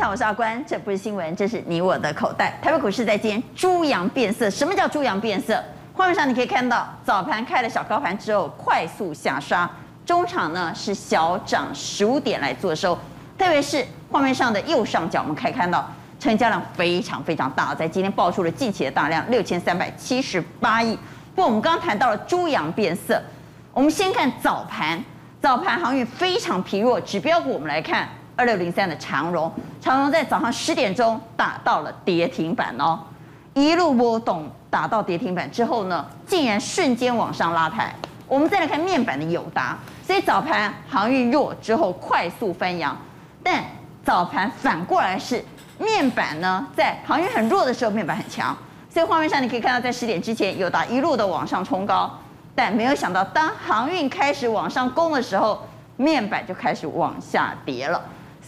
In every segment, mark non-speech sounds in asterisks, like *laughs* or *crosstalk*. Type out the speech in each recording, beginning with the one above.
场，我是阿关，这不是新闻，这是你我的口袋。台北股市在今天猪羊变色，什么叫猪羊变色？画面上你可以看到，早盘开了小高盘之后快速下杀，中场呢是小涨十五点来做收，特别是画面上的右上角，我们可以看到成交量非常非常大，在今天爆出了近期的大量六千三百七十八亿。不过我们刚谈到了猪羊变色，我们先看早盘，早盘航运非常疲弱，指标股我们来看。二六零三的长荣，长荣在早上十点钟打到了跌停板哦，一路波动打到跌停板之后呢，竟然瞬间往上拉抬。我们再来看面板的友达，所以早盘航运弱之后快速翻扬，但早盘反过来是面板呢，在航运很弱的时候，面板很强。所以画面上你可以看到，在十点之前，友达一路的往上冲高，但没有想到当航运开始往上攻的时候，面板就开始往下跌了。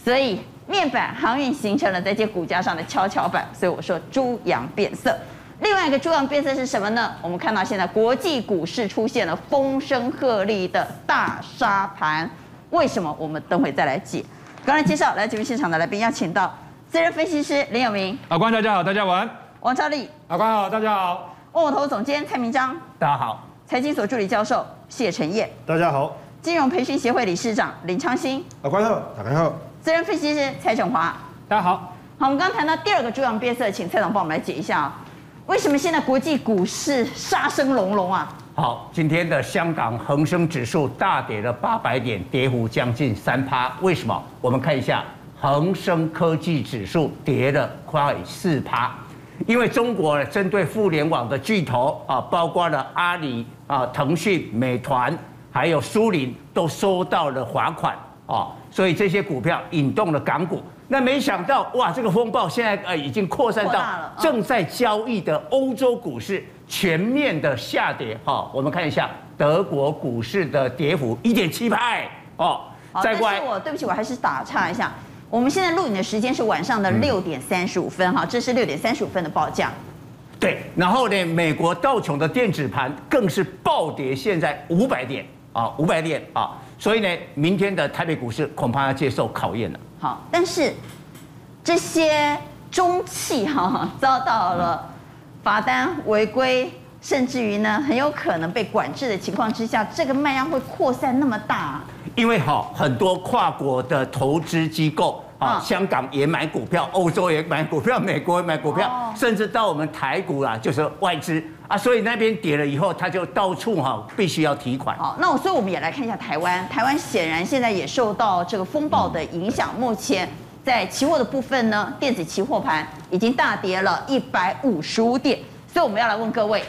所以面板航运形成了在这股价上的跷跷板，所以我说猪羊变色。另外一个猪羊变色是什么呢？我们看到现在国际股市出现了风声鹤唳的大沙盘，为什么？我们等会再来解。刚才介绍来节目现场的来宾，要请到资深分析师林有明，阿关大家好，大家晚安。王兆立，阿关好，大家好。万宝投总监蔡明章，大家好。财经所助理教授谢晨业，大家好。金融培训协会理事长林昌兴，阿关好，大家好。资深分析师蔡振华，大家好。好，我们刚刚谈到第二个猪羊变色，请蔡总帮我们来解一下啊，为什么现在国际股市杀声隆隆啊？好，今天的香港恒生指数大跌了八百点，跌幅将近三趴。为什么？我们看一下恒生科技指数跌了快四趴，因为中国针对互联网的巨头啊，包括了阿里啊、腾讯、美团，还有苏宁，都收到了罚款啊。所以这些股票引动了港股，那没想到哇，这个风暴现在呃已经扩散到正在交易的欧洲股市全面的下跌哈。我们看一下德国股市的跌幅一点七派哦。再过来，我对不起，我还是打岔一下。我们现在录影的时间是晚上的六点三十五分哈，这是六点三十五分的报价。对，然后呢，美国道琼的电子盘更是暴跌，现在五百点啊，五百点啊。所以呢，明天的台北股市恐怕要接受考验了。好，但是这些中企哈遭到了罚单违规，甚至于呢很有可能被管制的情况之下，这个卖压会扩散那么大？因为哈很多跨国的投资机构啊，香港也买股票，欧洲也买股票，美国也买股票，甚至到我们台股啊，就是外资。啊，所以那边跌了以后，他就到处哈必须要提款。好，那我所以我们也来看一下台湾。台湾显然现在也受到这个风暴的影响。目前在期货的部分呢，电子期货盘已经大跌了一百五十五点。所以我们要来问各位，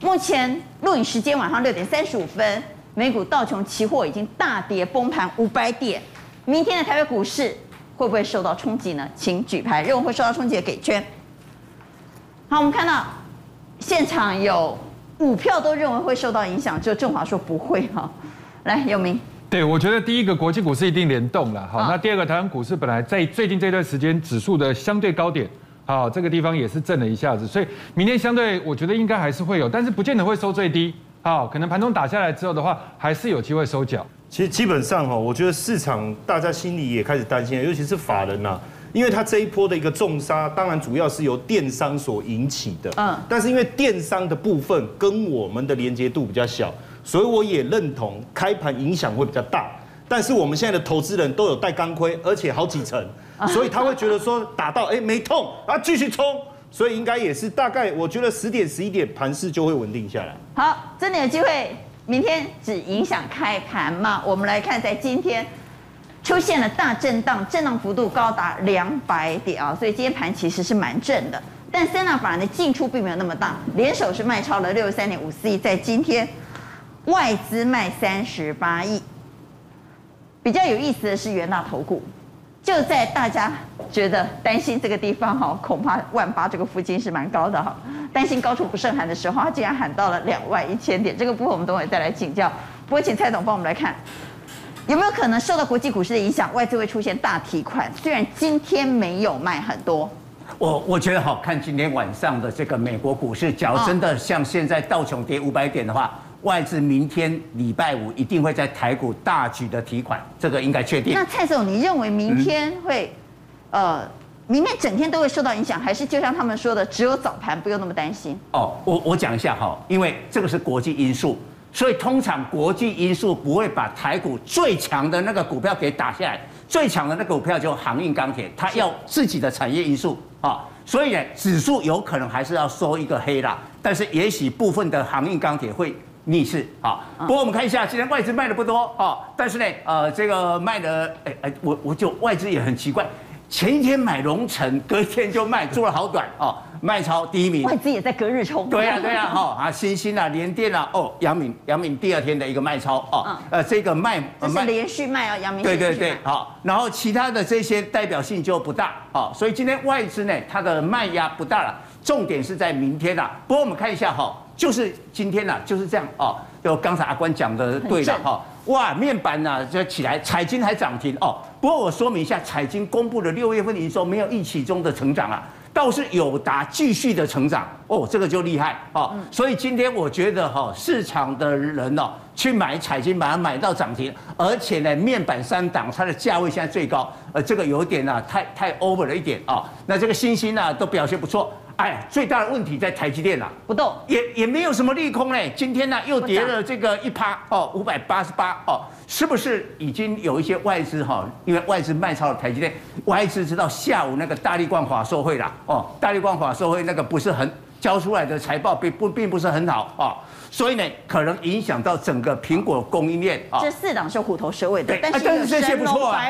目前录影时间晚上六点三十五分，美股道琼期货已经大跌崩盘五百点。明天的台北股市会不会受到冲击呢？请举牌，认为会受到冲击的给圈。好，我们看到。现场有五票都认为会受到影响，只有正华说不会哈。*laughs* 来，有明。对，我觉得第一个国际股市一定联动了。好，那第二个台湾股市本来在最近这段时间指数的相对高点，好，这个地方也是震了一下子，所以明天相对我觉得应该还是会有，但是不见得会收最低。好，可能盘中打下来之后的话，还是有机会收脚。其实基本上哈，我觉得市场大家心里也开始担心，尤其是法人呐。因为它这一波的一个重杀，当然主要是由电商所引起的。嗯，但是因为电商的部分跟我们的连接度比较小，所以我也认同开盘影响会比较大。但是我们现在的投资人都有戴钢盔，而且好几层，*laughs* 所以他会觉得说打到哎没痛啊，继续冲，所以应该也是大概我觉得十点十一点盘势就会稳定下来。好，真的有机会，明天只影响开盘嘛？我们来看在今天。出现了大震荡，震荡幅度高达两百点啊，所以今天盘其实是蛮正的。但三大法人的进出并没有那么大，联手是卖超了六十三点五四亿，在今天外资卖三十八亿。比较有意思的是元大投顾，就在大家觉得担心这个地方哈，恐怕万八这个附近是蛮高的哈，担心高处不胜寒的时候，他竟然喊到了两万一千点。这个部分我们等会再来请教。不过请蔡总帮我们来看。有没有可能受到国际股市的影响，外资会出现大提款？虽然今天没有卖很多，我我觉得好看今天晚上的这个美国股市，假如真的像现在道琼跌五百点的话，外资明天礼拜五一定会在台股大举的提款，这个应该确定。那蔡总，你认为明天会，呃，明天整天都会受到影响，还是就像他们说的，只有早盘不用那么担心？哦，我我讲一下哈，因为这个是国际因素，所以通常国际因素不会把台股最强的那个股票给打下来，最强的那个股票就航运钢铁，它要自己的产业因素啊，所以呢，指数有可能还是要收一个黑啦，但是也许部分的航运钢铁会。逆势啊，不过我们看一下，今天外资卖的不多啊，但是呢，呃，这个卖的，哎哎，我我就外资也很奇怪，前一天买荣成，隔一天就卖，做了好短哦，卖超第一名，外资也在隔日冲，对呀对呀，哈啊，新兴啊，联电啊，哦，阳明阳明第二天的一个卖超哦，呃，这个卖这是连续卖啊，阳明对对对，好，然后其他的这些代表性就不大，好，所以今天外资呢，它的卖压不大了，重点是在明天啊，不过我们看一下哈。就是今天呐、啊，就是这样哦。就刚才阿关讲的对了哈。哇，面板呐、啊、就起来，彩晶还涨停哦。不过我说明一下，彩晶公布的六月份营收没有预期中的成长啊，倒是友达继续的成长哦，这个就厉害哦。所以今天我觉得哈，市场的人哦去买彩晶，把它买到涨停，而且呢，面板三档它的价位现在最高，呃，这个有点呐、啊，太太 over 了一点啊、哦。那这个星星呢都表现不错。哎，最大的问题在台积电呐，不动，也也没有什么利空嘞。今天呢又跌了这个一趴哦，五百八十八哦，是不是已经有一些外资哈？因为外资卖超了台积电，外资知道下午那个大力光华收会啦哦，大力光华收会那个不是很交出来的财报并不并不是很好啊，所以呢可能影响到整个苹果供应链啊。这四档是虎头蛇尾的，但是但是这些不错啊。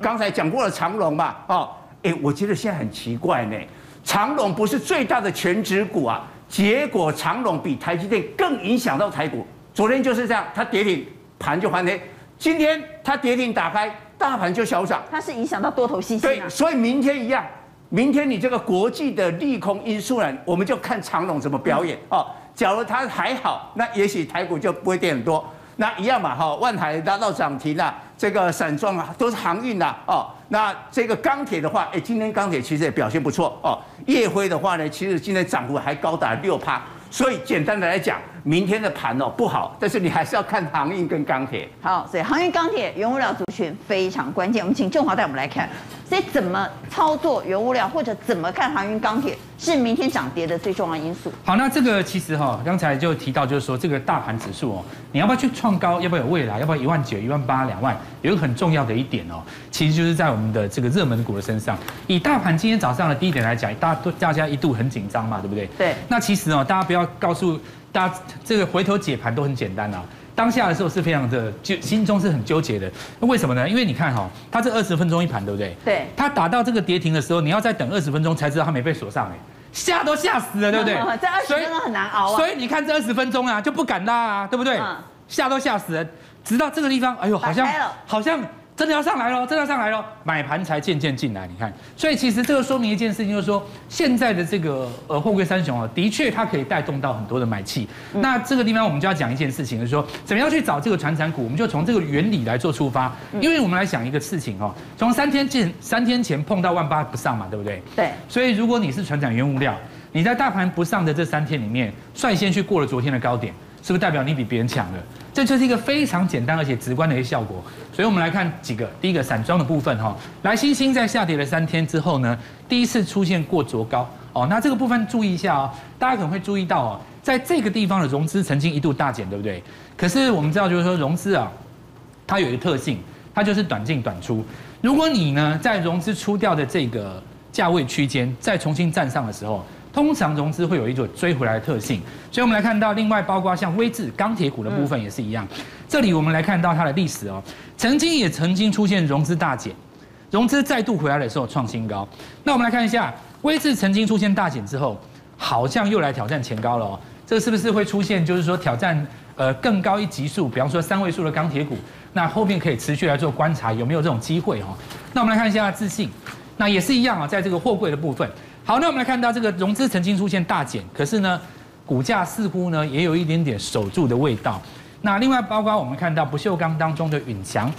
刚才讲过了长荣嘛哦，哎，我觉得现在很奇怪呢。长荣不是最大的权值股啊，结果长荣比台积电更影响到台股。昨天就是这样，它跌停，盘就翻黑。今天它跌停打开，大盘就小涨。它是影响到多头信心。对，所以明天一样，明天你这个国际的利空因素呢，我们就看长荣怎么表演哦。假如它还好，那也许台股就不会跌很多。那一样嘛，哈，万海拉到涨停了，这个散装啊都是航运呐，哦，那这个钢铁的话，哎，今天钢铁其实也表现不错哦，夜辉的话呢，其实今天涨幅还高达六趴，所以简单的来讲，明天的盘哦不好，但是你还是要看航运跟钢铁。好，所以航运、钢铁、原物料族群非常关键，我们请郑华带我们来看。所以怎么操作原物料，或者怎么看航运钢铁，是明天涨跌的最重要因素。好，那这个其实哈，刚才就提到，就是说这个大盘指数哦，你要不要去创高，要不要有未来，要不要一万九、一万八、两万，有一个很重要的一点哦，其实就是在我们的这个热门股的身上。以大盘今天早上的低点来讲，大家都大家一度很紧张嘛，对不对？对。那其实哦，大家不要告诉大家，这个回头解盘都很简单啊。当下的时候是非常的就心中是很纠结的，为什么呢？因为你看哈，它这二十分钟一盘，对不对？对。它打到这个跌停的时候，你要再等二十分钟才知道它没被锁上，哎，吓都吓死了，对不对？*laughs* 这二十分钟很难熬啊。所以你看这二十分钟啊，就不敢拉啊，对不对？吓都吓死了，直到这个地方，哎呦，好像好像。真的要上来喽！真的要上来喽！买盘才渐渐进来，你看，所以其实这个说明一件事情，就是说现在的这个呃货柜三雄啊，的确它可以带动到很多的买气。那这个地方我们就要讲一件事情，就是说怎么样去找这个传产股，我们就从这个原理来做出发。因为我们来想一个事情哦，从三天前三天前碰到万八不上嘛，对不对？对。所以如果你是船产原物料，你在大盘不上的这三天里面，率先去过了昨天的高点，是不是代表你比别人强了？这就是一个非常简单而且直观的一个效果，所以我们来看几个。第一个散装的部分哈，来星星在下跌了三天之后呢，第一次出现过昨高哦。那这个部分注意一下哦，大家可能会注意到哦，在这个地方的融资曾经一度大减，对不对？可是我们知道就是说融资啊，它有一个特性，它就是短进短出。如果你呢在融资出掉的这个价位区间再重新站上的时候，通常融资会有一种追回来的特性，所以我们来看到，另外包括像威致钢铁股的部分也是一样。这里我们来看到它的历史哦，曾经也曾经出现融资大减，融资再度回来的时候创新高。那我们来看一下，威致曾经出现大减之后，好像又来挑战前高了哦。这个是不是会出现，就是说挑战呃更高一级数，比方说三位数的钢铁股？那后面可以持续来做观察，有没有这种机会哦？那我们来看一下自信，那也是一样啊，在这个货柜的部分。好，那我们来看到这个融资曾经出现大减，可是呢，股价似乎呢也有一点点守住的味道。那另外包括我们看到不锈钢当中的允强，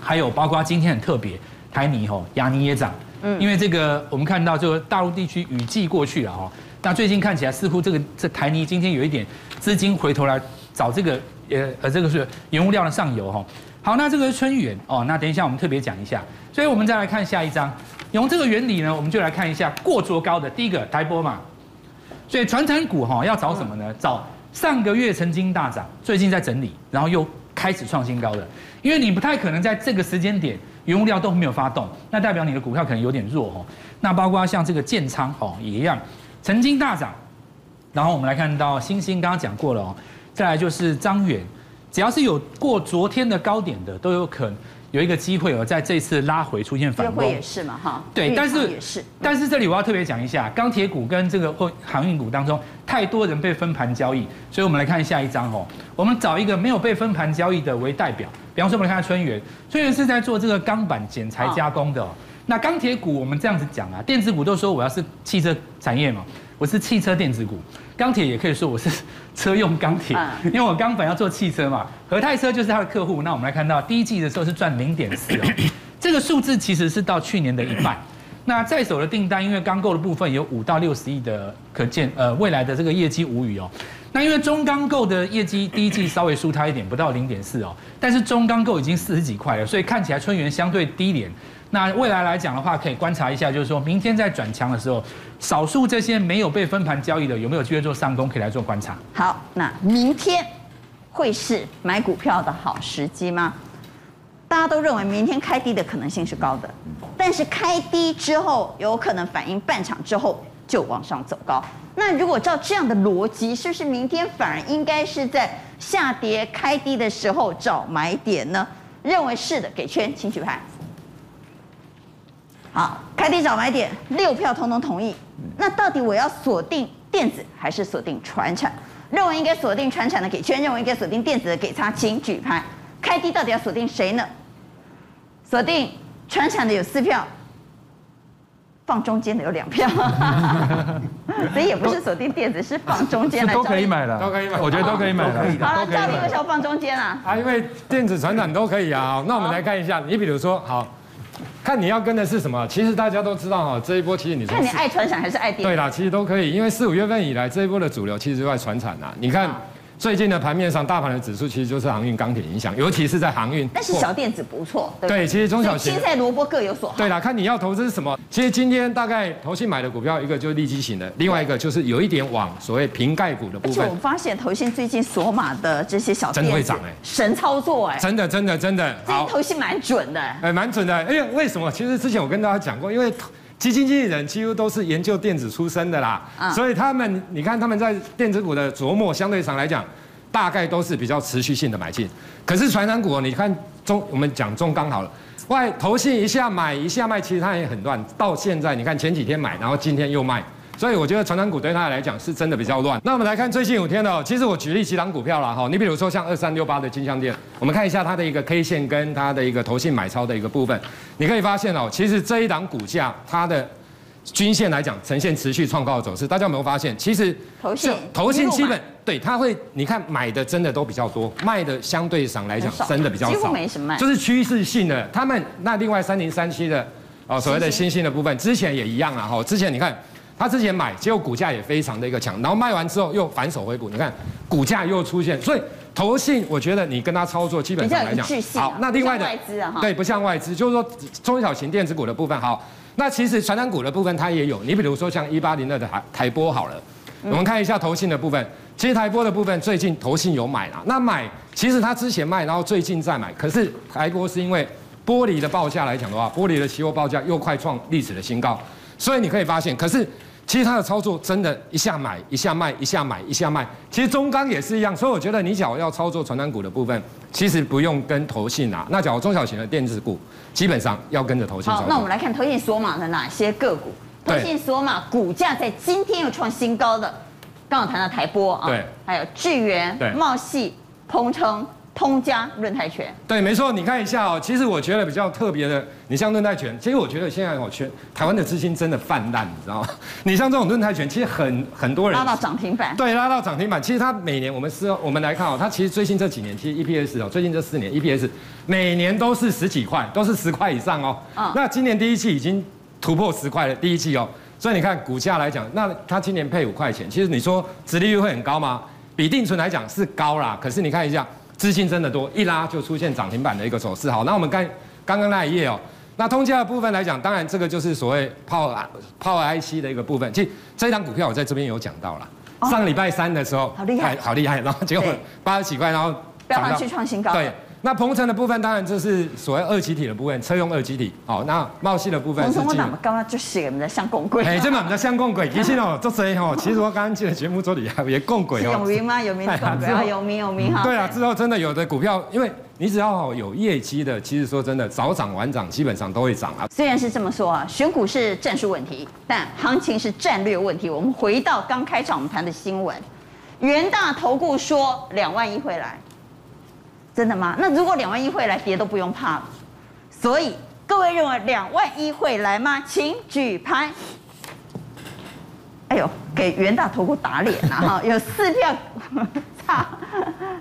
还有包括今天很特别，台泥吼亚泥也涨，嗯，因为这个我们看到这个大陆地区雨季过去了哈，那最近看起来似乎这个这台泥今天有一点资金回头来找这个呃呃这个是原物料的上游哈。好，那这个是春元哦，那等一下我们特别讲一下。所以我们再来看下一张。用这个原理呢，我们就来看一下过卓高的第一个台玻嘛。所以传产股哈要找什么呢？找上个月曾经大涨，最近在整理，然后又开始创新高的。因为你不太可能在这个时间点原物料都没有发动，那代表你的股票可能有点弱哦。那包括像这个建仓哦也一样，曾经大涨。然后我们来看到星星刚刚讲过了哦，再来就是张远，只要是有过昨天的高点的都有可能。有一个机会哦，在这次拉回出现反攻，会也是嘛哈？对，但是也是，但是这里我要特别讲一下，钢铁股跟这个或航运股当中，太多人被分盘交易，所以我们来看下一张哦。我们找一个没有被分盘交易的为代表，比方说我们来看春源，春源是在做这个钢板剪裁加工的。哦那钢铁股我们这样子讲啊，电子股都说我要是汽车产业嘛。我是汽车电子股，钢铁也可以说我是 *laughs* 车用钢铁，因为我钢板要做汽车嘛。和泰车就是他的客户。那我们来看到第一季的时候是赚零点四哦，这个数字其实是到去年的一半。那在手的订单，因为钢构的部分有五到六十亿的可见，呃，未来的这个业绩无语哦。那因为中钢构的业绩第一季稍微输他一点，不到零点四哦，但是中钢构已经四十几块了，所以看起来春源相对低廉。那未来来讲的话，可以观察一下，就是说明天在转强的时候，少数这些没有被分盘交易的，有没有机会做上攻，可以来做观察。好，那明天会是买股票的好时机吗？大家都认为明天开低的可能性是高的，但是开低之后有可能反映半场之后就往上走高。那如果照这样的逻辑，是不是明天反而应该是在下跌开低的时候找买点呢？认为是的，给圈，请举牌。好，开低找买点，六票通通同意。那到底我要锁定电子还是锁定船产？认为应该锁定船产的给圈，认为应该锁定电子的给叉，请举牌。开低到底要锁定谁呢？锁定船产的有四票，放中间的有两票，*laughs* 所以也不是锁定电子，是放中间来。都可以买的，都可以买，我觉得都可以买的。好了，赵丽为什么放中间啊？啊，因为电子船产都可以啊。那我们来看一下，你比如说，好。看你要跟的是什么？其实大家都知道哈，这一波其实你说看你爱传产还是爱电？对啦，其实都可以，因为四五月份以来这一波的主流其实就在传产呐。你看。最近的盘面上，大盘的指数其实就是航运、钢铁影响，尤其是在航运。但是小电子不错，对，对，其实中小型青菜萝卜各有所好。对啦，看你要投资什么。其实今天大概投信买的股票，一个就是利基型的，另外一个就是有一点往所谓瓶盖股的部分。而且我发现投信最近索马的这些小电子真的会涨哎，神操作哎，真的真的真的。好，投信蛮准的。哎，蛮准的。因为为什么？其实之前我跟大家讲过，因为。基金经理人几乎都是研究电子出身的啦，所以他们，你看他们在电子股的琢磨，相对上来讲。大概都是比较持续性的买进，可是传染股，你看中，我们讲中钢好了，外投信一下买一下卖，其实它也很乱。到现在你看前几天买，然后今天又卖，所以我觉得传产股对他来讲是真的比较乱。那我们来看最近五天的，其实我举例几档股票了哈，你比如说像二三六八的金项店，我们看一下它的一个 K 线跟它的一个投信买超的一个部分，你可以发现哦，其实这一档股价它的。均线来讲，呈现持续创高的走势。大家有没有发现？其实投信投信基本对它会，你看买的真的都比较多，卖的相对上来讲真的比较少，几乎没什么卖，就是趋势性的。他们那另外三零三七的哦，所谓的新兴的部分，之前也一样啊。哈，之前你看他之前买，结果股价也非常的一个强，然后卖完之后又反手回补，你看股价又出现。所以投信，我觉得你跟他操作基本上来讲，好，那另外的对，不像外资，就是说中小型电子股的部分，好。那其实传产股的部分它也有，你比如说像一八零二的台台波好了，我们看一下投信的部分，其实台波的部分最近投信有买啦，那买其实它之前卖，然后最近再买，可是台波是因为玻璃的报价来讲的话，玻璃的期货报价又快创历史的新高，所以你可以发现，可是。其实它的操作真的，一下买一下卖，一下买一下卖。其实中钢也是一样，所以我觉得你假如要操作传单股的部分，其实不用跟投信啊。那假如中小型的电子股，基本上要跟着投信。好，那我们来看投信锁码的哪些个股？投信锁码股价在今天又创新高的，刚好谈到台波啊，对，还有智源、茂系、鹏程。通家润泰拳，对，没错，你看一下哦。其实我觉得比较特别的，你像润泰拳，其实我觉得现在哦，全台湾的资金真的泛滥，你知道吗？*laughs* 你像这种润泰拳，其实很很多人拉到涨停板，对，拉到涨停板。其实它每年我们是，我们来看哦，它其实最近这几年，其实 EPS 哦，最近这四年 EPS 每年都是十几块，都是十块以上哦。嗯。那今年第一季已经突破十块了，第一季哦。所以你看股价来讲，那它今年配五块钱，其实你说殖利率会很高吗？比定存来讲是高啦，可是你看一下。资金真的多，一拉就出现涨停板的一个走势。好，那我们看刚刚那一页哦，那通家的部分来讲，当然这个就是所谓 Power Power IC 的一个部分。其实这张股票我在这边有讲到了，上个礼拜三的时候，好厉害，好厉害，然后结果八十几块，然后飙上去创新高。对。那鹏程的部分，当然就是所谓二极体的部分，车用二极体。好，那茂矽的部分是。我刚刚就写我们的相共轨。哎，这嘛我们的相共轨，其实哦，做谁哦，其实我刚刚进了节目做底下也共轨哦。有名吗？有名的共轨有名有名哈。对啊，之后真的有的股票，因为你只要有业绩的，其实说真的，早涨晚涨，基本上都会涨啊。虽然是这么说啊，选股是战术问题，但行情是战略问题。我们回到刚开场我们谈的新闻，元大投顾说两万一会来。真的吗？那如果两万一会来，跌都不用怕了。所以各位认为两万一会来吗？请举牌。哎呦，给元大投顾打脸了哈！*laughs* 有四票 *laughs* 差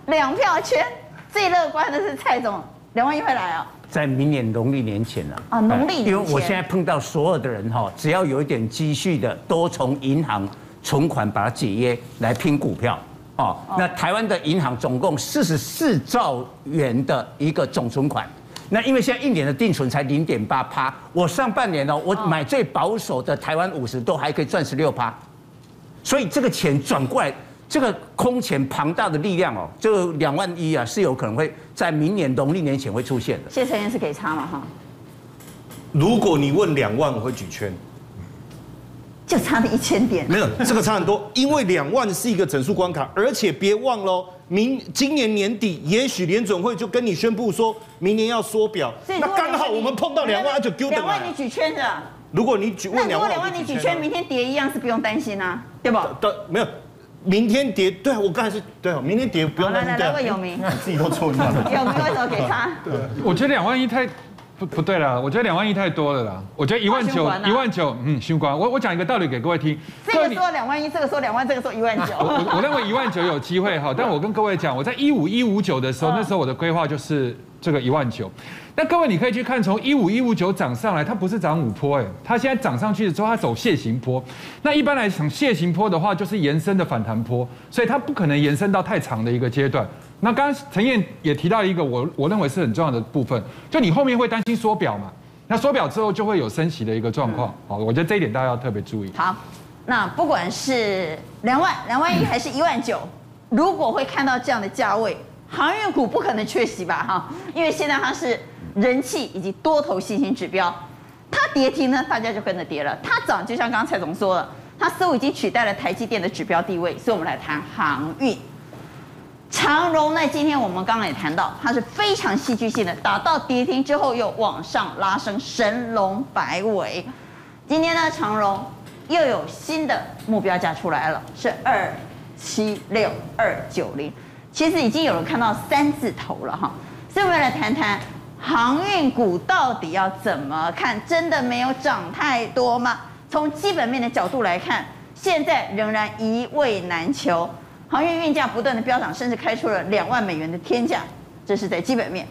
两票圈，最乐观的是蔡总，两万一会来哦。在明年农历年前了啊，农历年前。因为我现在碰到所有的人哈，只要有一点积蓄的，都从银行存款把它解约来拼股票。哦，那台湾的银行总共四十四兆元的一个总存款，那因为现在一年的定存才零点八趴，我上半年呢，我买最保守的台湾五十都还可以赚十六趴，所以这个钱转过来，这个空前庞大的力量哦，这个两万一啊是有可能会在明年农历年前会出现的。谢承彦是给差嘛哈？如果你问两万，我会举圈。就差了一千点，没有这个差很多，因为两万是一个整数关卡，而且别忘了，明今年年底也许联准会就跟你宣布说明年要缩表，那刚好我们碰到两万就丢掉了。两万你举圈的，如果你举问两万，两万你举圈，明天跌一样是不用担心啊，对不？对，没有，明天跌，对我刚才是对，明天跌不用担心。来来，有名，*laughs* 自己都错了。*laughs* 有没有什么给他？对，我觉得两万一太。不不对了，我觉得两万亿太多了啦。我觉得一万九，一万九，嗯，循环。我我讲一个道理给各位听。这个说两万一，这个说两万，这个说一万九。*laughs* 我我认为一万九有机会哈，*laughs* 但我跟各位讲，我在一五一五九的时候，那时候我的规划就是这个一万九。那各位你可以去看，从一五一五九涨上来，它不是涨五坡哎，它现在涨上去的时候，它走楔形坡。那一般来讲，楔形坡的话就是延伸的反弹坡，所以它不可能延伸到太长的一个阶段。那刚刚陈燕也提到一个我我认为是很重要的部分，就你后面会担心缩表嘛？那缩表之后就会有升息的一个状况，好，我觉得这一点大家要特别注意。好，那不管是两万两万一还是一万九，如果会看到这样的价位，航运股不可能缺席吧？哈，因为现在它是人气以及多头信心指标，它跌停呢，大家就跟着跌了；它涨，就像刚刚蔡总说了，它似乎已经取代了台积电的指标地位，所以我们来谈航运。长荣呢？今天我们刚刚也谈到，它是非常戏剧性的，打到跌停之后又往上拉升，神龙摆尾。今天呢，长荣又有新的目标价出来了，是二七六二九零。其实已经有人看到三字头了哈。所以我们来谈谈航运股到底要怎么看？真的没有涨太多吗？从基本面的角度来看，现在仍然一位难求。航运运价不断的飙涨，甚至开出了两万美元的天价，这是在基本面。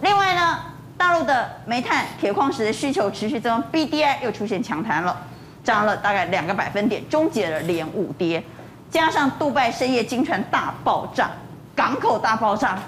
另外呢，大陆的煤炭、铁矿石的需求持续增，BDI 又出现强弹了，涨了大概两个百分点，终结了连五跌。加上杜拜深夜惊传大爆炸，港口大爆炸，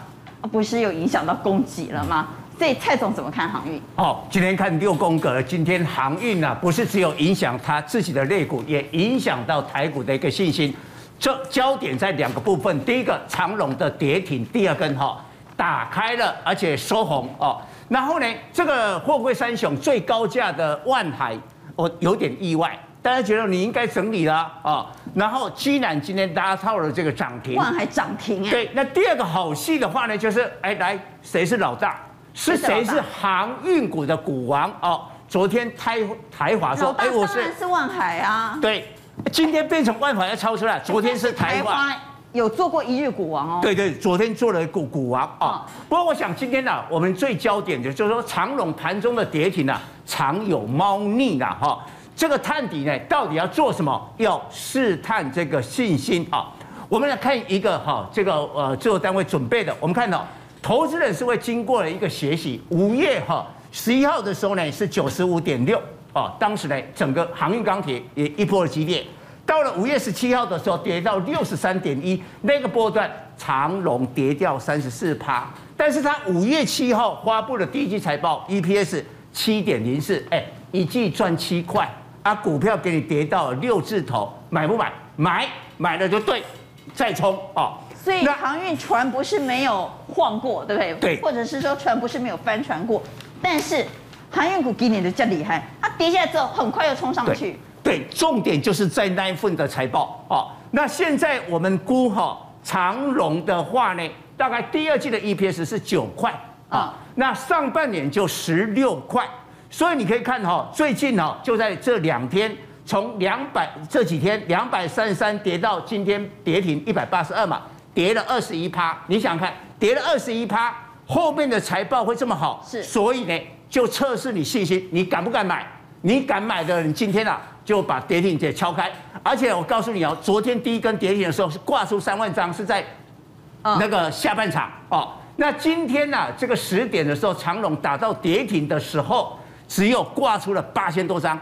不是又影响到供给了吗？所以蔡总怎么看航运？哦，今天看六宫格，今天航运呢、啊，不是只有影响他自己的类股，也影响到台股的一个信心。这焦点在两个部分，第一个长龙的跌停，第二根哈打开了，而且收红哦。然后呢，这个货柜三雄最高价的万海，我有点意外，大家觉得你应该整理了啊、哦。然后居然今天拉到了这个涨停，万海涨停哎。对，那第二个好戏的话呢，就是哎来，谁是老大？是谁是航运股的股王哦？昨天台台华说，哎，我是是万海啊。对。今天变成万法要超出来，昨天是台湾有做过一日股王哦。对对，昨天做了股股王啊。不过我想今天呢，我们最焦点的就是说长荣盘中的跌停呢，常有猫腻了哈。这个探底呢，到底要做什么？要试探这个信心啊。我们来看一个哈，这个呃制作单位准备的，我们看到投资人是会经过了一个学习。五月哈十一号的时候呢是九十五点六。哦，当时呢，整个航运钢铁也一波的急跌，到了五月十七号的时候，跌到六十三点一，那个波段长龙跌掉三十四趴，但是它五月七号发布的第一季财报，EPS 七点零四，哎，一季赚七块，啊，股票给你跌到六字头，买不买？买，买了就对，再冲哦。所以航运船不是没有晃过，对不对？对，或者是说船不是没有翻船过，但是航运股今年的较厉害，它跌下来之后很快又冲上去。对，对，重点就是在那一份的财报哦。那现在我们估哈长荣的话呢，大概第二季的 EPS 是九块啊，那上半年就十六块，所以你可以看哈，最近哈就在这两天，从两百这几天两百三十三跌到今天跌停一百八十二嘛。跌了二十一趴，你想想看，跌了二十一趴，后面的财报会这么好？是，所以呢，就测试你信心，你敢不敢买？你敢买的你，今天啊就把跌停给敲开。而且我告诉你哦，昨天第一根跌停的时候是挂出三万张，是在那个下半场哦。那今天呢，这个十点的时候，长龙打到跌停的时候，只有挂出了八千多张。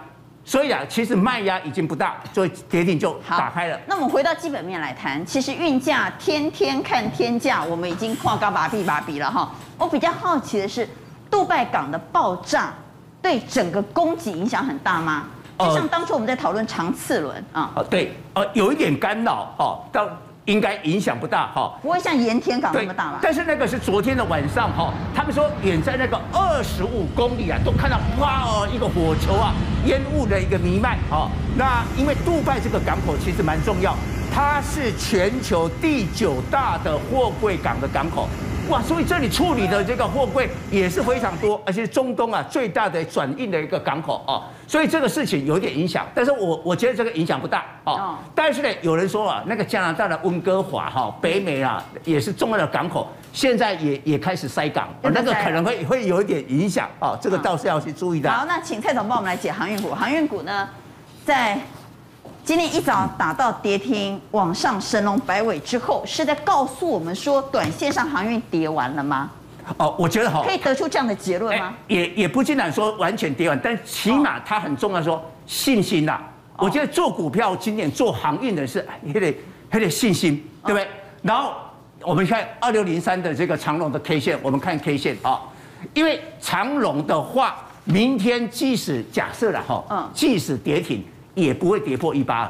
所以啊，其实卖压已经不大，所以跌停就打开了。那我们回到基本面来谈，其实运价天天看天价，我们已经跨高把币把币了哈。我比较好奇的是，杜拜港的爆炸对整个供给影响很大吗？就像当初我们在讨论长次轮啊。呃、对，呃，有一点干扰哈，到。应该影响不大哈，不会像盐田港那么大吧？但是那个是昨天的晚上哈，他们说远在那个二十五公里啊，都看到哇哦一个火球啊，烟雾的一个弥漫啊。那因为杜拜这个港口其实蛮重要，它是全球第九大的货柜港的港口。哇，所以这里处理的这个货柜也是非常多，而且中东啊最大的转运的一个港口啊，所以这个事情有点影响，但是我我觉得这个影响不大啊。但是呢，有人说啊，那个加拿大的温哥华哈，北美啊也是重要的港口，现在也也开始塞港，那个可能会会有一点影响啊，这个倒是要去注意的。好，那请蔡总帮我们来解航运股，航运股呢在。今天一早打到跌停，往上神龙摆尾之后，是在告诉我们说，短线上航运跌完了吗？哦，我觉得好，可以得出这样的结论吗？也也不尽然说完全跌完，但起码它很重要，说信心呐。我觉得做股票今年做航运的是还得还得信心，对不对？然后我们看二六零三的这个长龙的 K 线，我们看 K 线啊，因为长龙的话，明天即使假设了哈，嗯，即使跌停。也不会跌破一八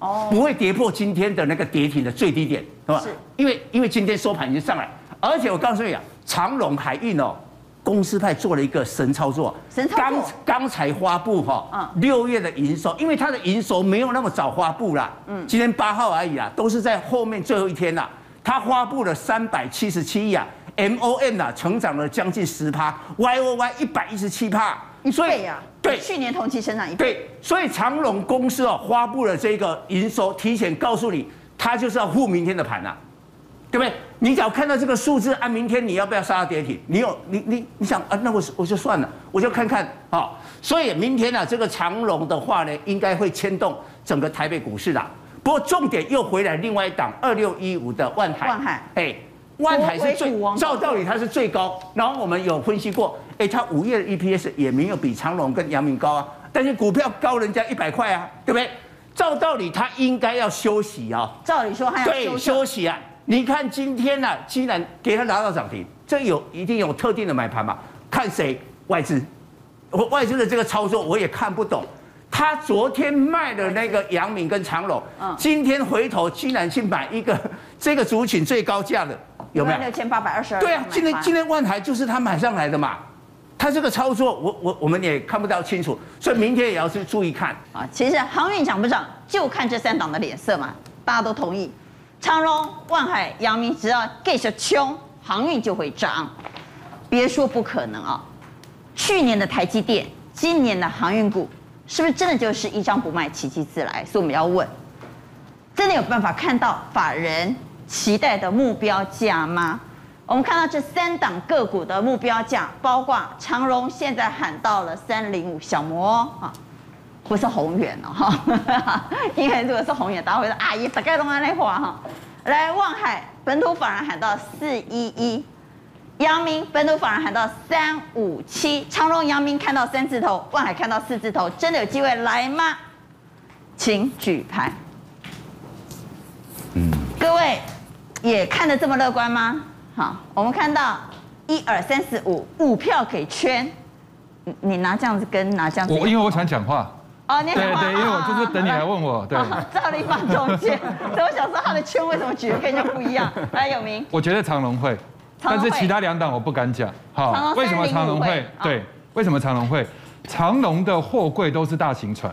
二，哦，不会跌破今天的那个跌停的最低点，是吧？是，因为因为今天收盘已经上来，而且我告诉你啊，长荣海运哦，公司派做了一个神操作，神操作，刚刚才发布哈，嗯，六月的营收，因为它的营收没有那么早发布啦，嗯，今天八号而已啊，都是在后面最后一天啦，它发布了三百七十七亿啊，M O N 啊，成长了将近十趴，YOY 一百一十七趴。一倍呀，对，去年同期成长一倍。对，所以长隆公司哦，发布了这个营收，提前告诉你，它就是要护明天的盘呐，对不对？你只要看到这个数字，啊，明天你要不要杀到跌停？你有，你你你想啊，那我我就算了，我就看看啊。所以明天呢，这个长隆的话呢，应该会牵动整个台北股市的。不过重点又回来另外一档二六一五的万海，万海，哎，万海是最，照道理它是最高，然后我们有分析过。哎，它五月的 EPS 也没有比长隆跟阳明高啊，但是股票高人家一百块啊，对不对？照道理它应该要休息啊。照理说还要休息。对，休息啊！你看今天呢、啊，既然给它拿到涨停，这有一定有特定的买盘嘛？看谁？外资。我外资的这个操作我也看不懂。他昨天卖的那个阳明跟长隆，嗯，今天回头居然去买一个 *laughs* 这个族群最高价的，有没有？六千八百二十二。对啊，今天今天万台就是他买上来的嘛。他这个操作我，我我我们也看不到清楚，所以明天也要去注意看啊。其实航运涨不涨，就看这三档的脸色嘛。大家都同意，长荣、万海、阳明，只要继续冲，航运就会涨。别说不可能啊！去年的台积电，今年的航运股，是不是真的就是一张不卖，奇迹自来？所以我们要问：真的有办法看到法人期待的目标价吗？我们看到这三档个股的目标价，包括长荣现在喊到了三零五小摩啊，不是宏远哦哈，*laughs* 因为如果是宏远，大家会说啊，也大概都安那话哈。来，望海本土法人喊到四一一，阳明本土法人喊到三五七，长荣、阳明看到三字头，望海看到四字头，真的有机会来吗？请举牌。嗯，各位也看得这么乐观吗？好，我们看到一二三四五五票可以圈，你拿这样子跟拿这样子，我因为我想讲话。哦，你对对，因为我就是等你来问我。对，赵丽放中间，*laughs* 所以我想说他的圈为什么举的跟人家不一样？来，有名。我觉得长荣会，但是其他两档我不敢讲。好，为什么长荣会？对，为什么长荣会？长荣的货柜都是大型船，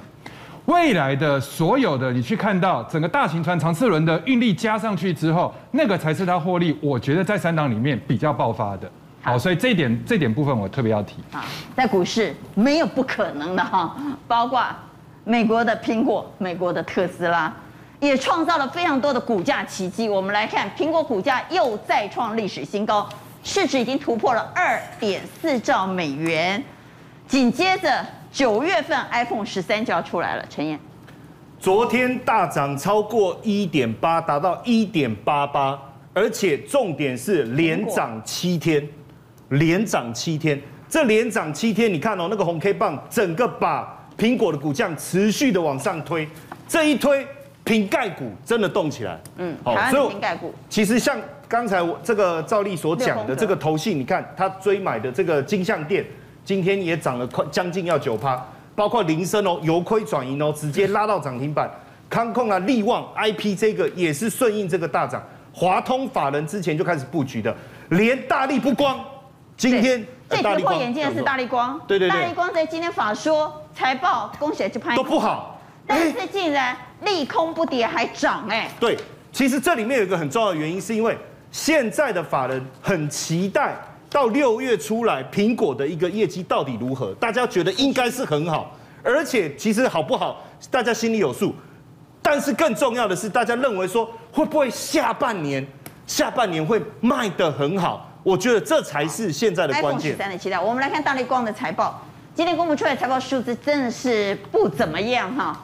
未来的所有的你去看到整个大型船长次轮的运力加上去之后，那个才是它获利。我觉得在三档里面比较爆发的。好，所以这一点这一点部分我特别要提。啊，在股市没有不可能的哈，包括美国的苹果、美国的特斯拉，也创造了非常多的股价奇迹。我们来看，苹果股价又再创历史新高，市值已经突破了二点四兆美元。紧接着九月份 iPhone 十三就要出来了，陈燕。昨天大涨超过一点八，达到一点八八，而且重点是连涨七天。连涨七天，这连涨七天，你看哦，那个红 K 棒整个把苹果的股价持续的往上推，这一推，瓶盖股真的动起来。嗯，好，所以苹概股其实像刚才我这个赵丽所讲的这个投信，你看他追买的这个金像电，今天也涨了快将近要九趴，包括林森哦，由亏转盈哦，直接拉到涨停板。*laughs* 康控啊，力旺 IP 这个也是顺应这个大涨，华通法人之前就开始布局的，连大力不光。今天最跌破眼镜的是大力光，对对对，大力光在今天法说财报，恭喜就拍都不好，但是竟然利空不跌还涨哎。对，其实这里面有一个很重要的原因，是因为现在的法人很期待到六月出来苹果的一个业绩到底如何，大家觉得应该是很好，而且其实好不好，大家心里有数。但是更重要的是，大家认为说会不会下半年下半年会卖得很好？我觉得这才是现在的关键。三的期待，我们来看大力光的财报。今天公布出来的财报数字真的是不怎么样哈。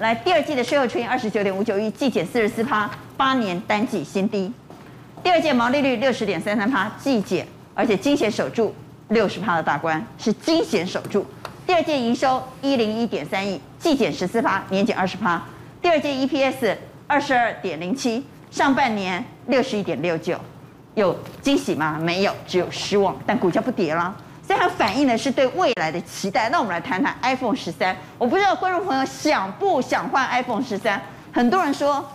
来，第二季的税后纯益二十九点五九亿，季减四十四趴，八年单季新低。第二季毛利率六十点三三趴，季减，而且惊险守住六十趴的大关，是惊险守住。第二季营收一零一点三亿，季减十四趴，年减二十趴。第二季 EPS 二十二点零七，上半年六十一点六九。有惊喜吗？没有，只有失望。但股价不跌了，所以它反映的是对未来的期待。那我们来谈谈 iPhone 十三。我不知道观众朋友想不想换 iPhone 十三？很多人说，